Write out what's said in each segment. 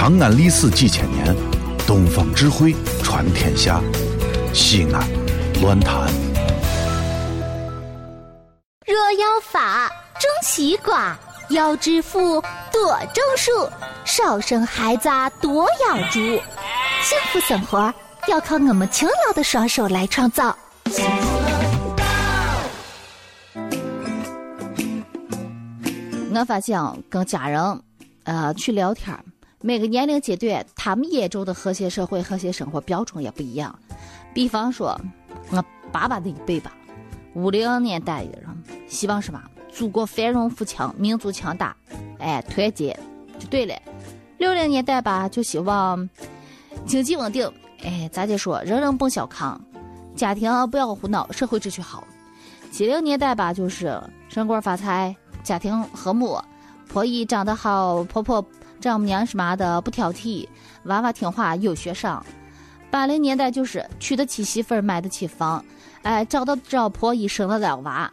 长安历史几千年，东方智慧传天下。西安，乱谈。若要法，种西瓜；要致富，多种树；少生孩子，多养猪。幸福生活要靠我们勤劳的双手来创造。我发现跟家人，呃，去聊天每个年龄阶段他们眼中的和谐社会、和谐生活标准也不一样。比方说，我爸爸那一辈吧，五零年代的人希望什么？祖国繁荣富强，民族强大，哎，团结就对了。六零年代吧，就希望经济稳定，哎，咱就说人人奔小康，家庭不要胡闹，社会秩序好。七零年代吧，就是升官发财。家庭和睦，婆姨长得好，婆婆丈母娘什么的不挑剔，娃娃听话有学上。八零年代就是娶得起媳妇儿，买得起房，哎，找得找婆姨，生得了娃。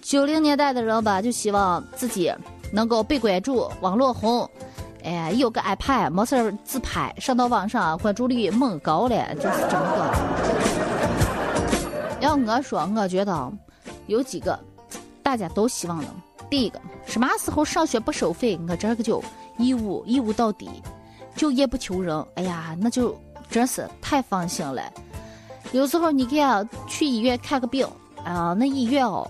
九零年代的人吧，就希望自己能够被关注，网络红，哎，有个 iPad，没事自拍上到网上，关注率猛高了，就是这么个。要我说，我觉得有几个大家都希望的。第一个，什么时候上学不收费？我这个就义务义务到底，就业不求人。哎呀，那就真是太放心了。有时候你看去医院看个病，啊，那医院哦，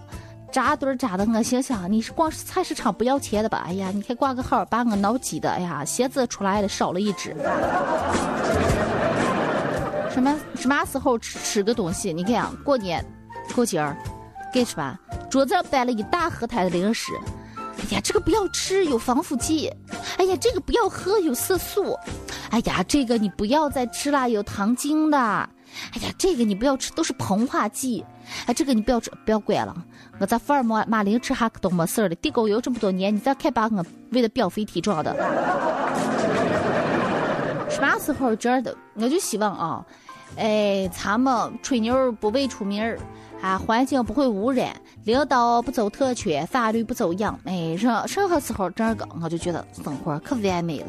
扎堆扎的，我心想你是光菜市场不要钱的吧？哎呀，你看挂个号把我脑挤的，哎呀，鞋子出来了少了一只。什么什么时候吃吃个东西？你看过年过节儿该吃吧？桌子上摆了一大盒台的零食，哎呀，这个不要吃，有防腐剂；哎呀，这个不要喝，有色素；哎呀，这个你不要再吃了，有糖精的；哎呀，这个你不要吃，都是膨化剂；哎，这个你不要吃，不要管了。我在福尔摩马林吃哈可都没事儿了，地沟油这么多年，你再看把我喂的膘肥体壮的。什么时候觉得？我就希望啊，哎，咱们吹牛不为出名儿。啊，环境不会污染，领导不走特权，法律不走样，哎，任任何时候这个我就觉得生活可完美了。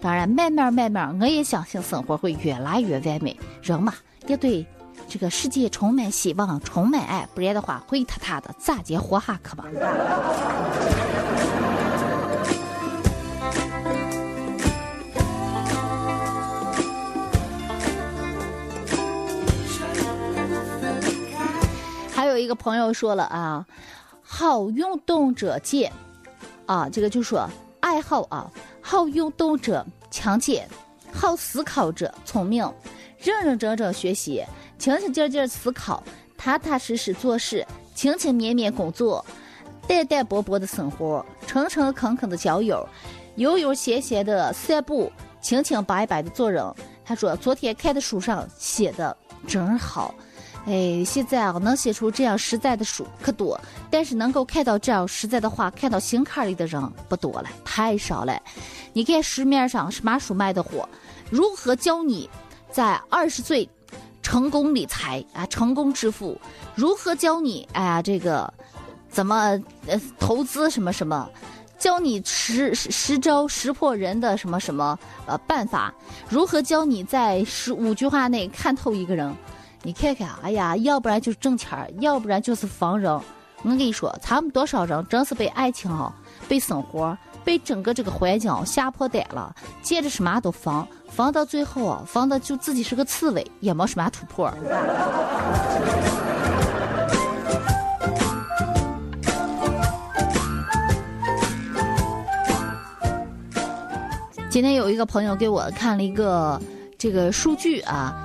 当然，慢慢慢慢，我也相信生活会越来越完美。人嘛，也对这个世界充满希望，充满爱，不然的话，灰塌塌的，咋接活下去吧？个朋友说了啊，好运动者健，啊，这个就说爱好啊，好运动者强健，好思考者聪明，认认真真学习，清清静静思考，踏踏实实做事，勤勤勉勉工作，淡淡薄薄的生活，诚诚恳恳的交友，悠悠闲闲的散步，清清白白的做人。他说昨天看的书上写的真好。哎，现在啊，能写出这样实在的书可多，但是能够看到这样实在的话，看到心坎里的人不多了，太少了。你看市面上什么书卖的火？如何教你在二十岁成功理财啊，成功致富？如何教你哎呀，这个怎么呃投资什么什么？教你十十招识破人的什么什么呃办法？如何教你在十五句话内看透一个人？你看看，哎呀，要不然就是挣钱儿，要不然就是防人。我跟你说，他们多少人真是被爱情啊、被生活、被整个这个环境吓破胆了，见着什么都防，防到最后啊，防的就自己是个刺猬，也没什么突破。今天有一个朋友给我看了一个这个数据啊。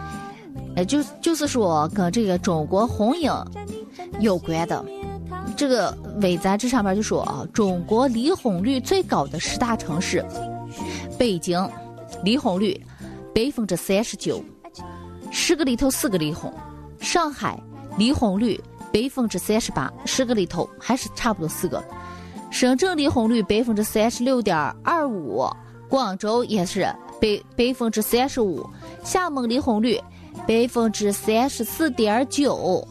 哎，就就是说跟这个中国红影有关的，这个微杂志上面就说啊，中国离婚率最高的十大城市，北京离婚率百分之三十九，十个里头四个离婚；上海离婚率百分之三十八，十个里头还是差不多四个；深圳离婚率百分之三十六点二五，广州也是百百分之三十五，厦门离婚率。百分之三十四点九，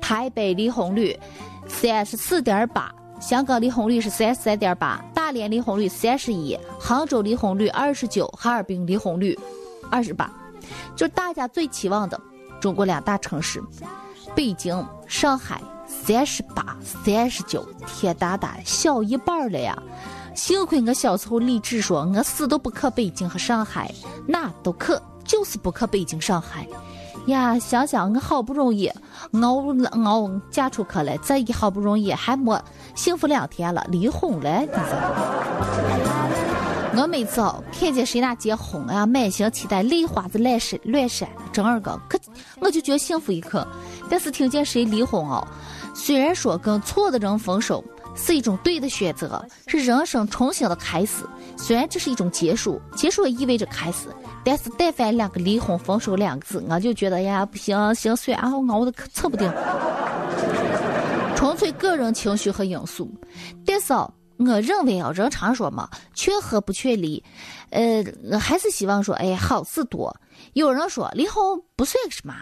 台北离婚率三十四点八，香港离婚率是三十三点八，大连离婚率三十一，杭州离婚率二十九，哈尔滨离婚率二十八，就大家最期望的中国两大城市，北京、上海三十八、三十九，天大大小一半了呀！幸亏我小时候立志说，我死都不可北京和上海，哪都克，就是不可北京、上海。呀，想想我好不容易熬熬嫁出去了，这一好不容易还没幸福两天了，离婚了，你知道？我每次哦看见谁那结婚啊，满心期待，泪花子乱闪乱闪，真二个，可我就觉得幸福一刻。但是听见谁离婚哦，虽然说跟错的人分手。是一种对的选择，是人生重新的开始。虽然这是一种结束，结束也意味着开始。但是但凡两个离婚、分手两个字，我就觉得呀，不行，心酸啊，熬的可测不定。纯粹个人情绪和因素。但是，我认为啊，人常说嘛，劝和不劝离。呃，还是希望说，哎，好事多。有人说离婚不算什么，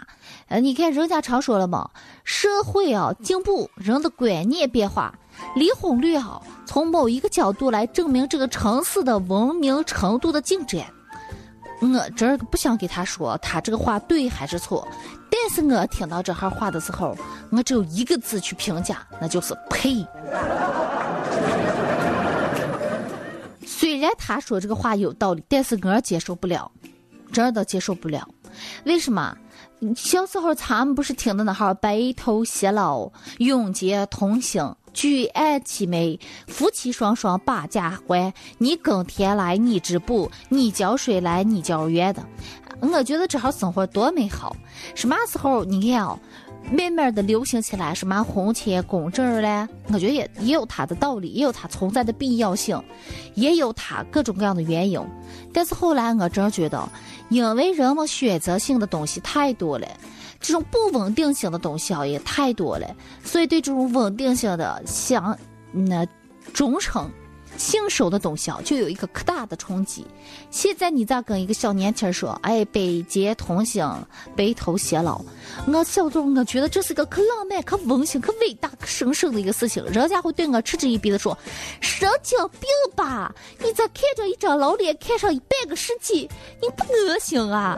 呃，你看人家常说了嘛，社会啊进步，人的观念变化。离婚率啊，从某一个角度来证明这个城市的文明程度的进展。我这儿不想给他说他这个话对还是错，但是我听到这号话的时候，我只有一个字去评价，那就是呸。虽然他说这个话有道理，但是我接受不了，真的接受不了。为什么？小时候咱们不是听的那号白头偕老，永结同心。举案齐眉，夫妻双双把家还。你耕田来，你织布；你浇水来，你浇园的。我觉得这号生活多美好。什么时候你看哦，慢慢的流行起来什么婚前公证嘞？我觉得也也有它的道理，也有它存在的必要性，也有它各种各样的原因。但是后来我真觉得，因为人们选择性的东西太多了。这种不稳定性的东西啊也太多了，所以对这种稳定性的想那忠诚、信守的东西啊，就有一个可大的冲击。现在你咋跟一个小年轻说，哎，百结同心，白头偕老？我小时候我觉得这是个可浪漫、可温馨、可伟大、可神圣的一个事情，人家会对我嗤之以鼻的说：“神经病吧？你咋看着一张老脸看上一半个世纪？你不恶心啊？”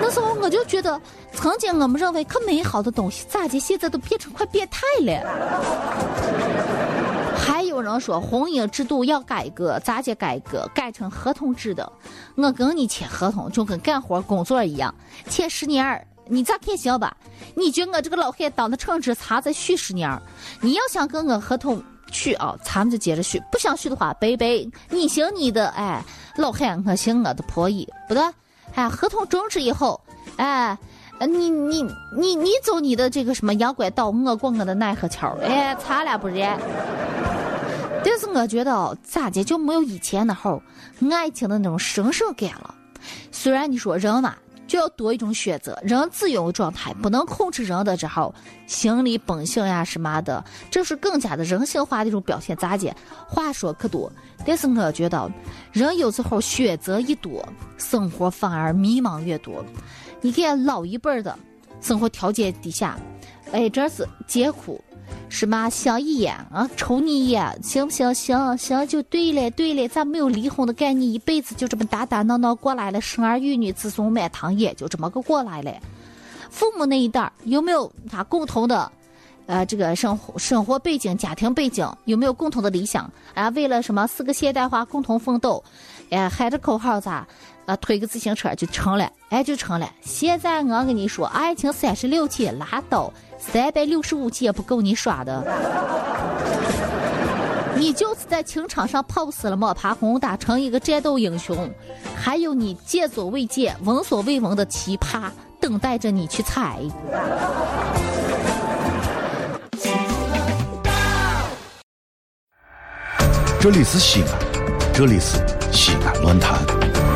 那时候我就觉得，曾经我们认为可美好的东西，咋的现在都变成快变态了？还有人说婚姻制度要改革，咋的改革？改成合同制的。我跟你签合同就跟干活工作一样，签十年你咋看行吧？你觉我这个老汉当的称职，咱再续十年你要想跟我合同续啊，咱们就接着续；不想续的话，拜拜。你行你的，哎，老汉我行我的，婆姨不对。哎，合同终止以后，哎，你你你你走你的这个什么阳关道，我过我的奈何桥，哎，咱俩不然。但是我觉得咋的就没有以前那会爱情的那种神圣感了。虽然你说人嘛就要多一种选择，人自由状态不能控制人的这号心理本性呀什么的，这是更加的人性化的一种表现。咋的？话说可多。但是我觉得，人有时候选择一多，生活反而迷茫越多。你看老一辈儿的，生活条件低下，哎，这是艰苦，是吗？想一眼啊，瞅你一眼，行不行？行行就对了，对了，咱没有离婚的概念，一辈子就这么打打闹闹过来了，生儿育女，子孙满堂，也就这么个过来了。父母那一代有没有他共同的？呃，这个生活生活背景、家庭背景有没有共同的理想？啊，为了什么四个现代化共同奋斗？哎，喊着口号咋？啊，推个自行车就成了，哎，就成了。现在我跟你说，爱情三十六计，拉倒，三百六十五计也不够你耍的。你就是在情场上泡死了摸爬滚打成一个战斗英雄，还有你见所未见、闻所未闻的奇葩等待着你去踩。这里是西安，这里是西安论坛。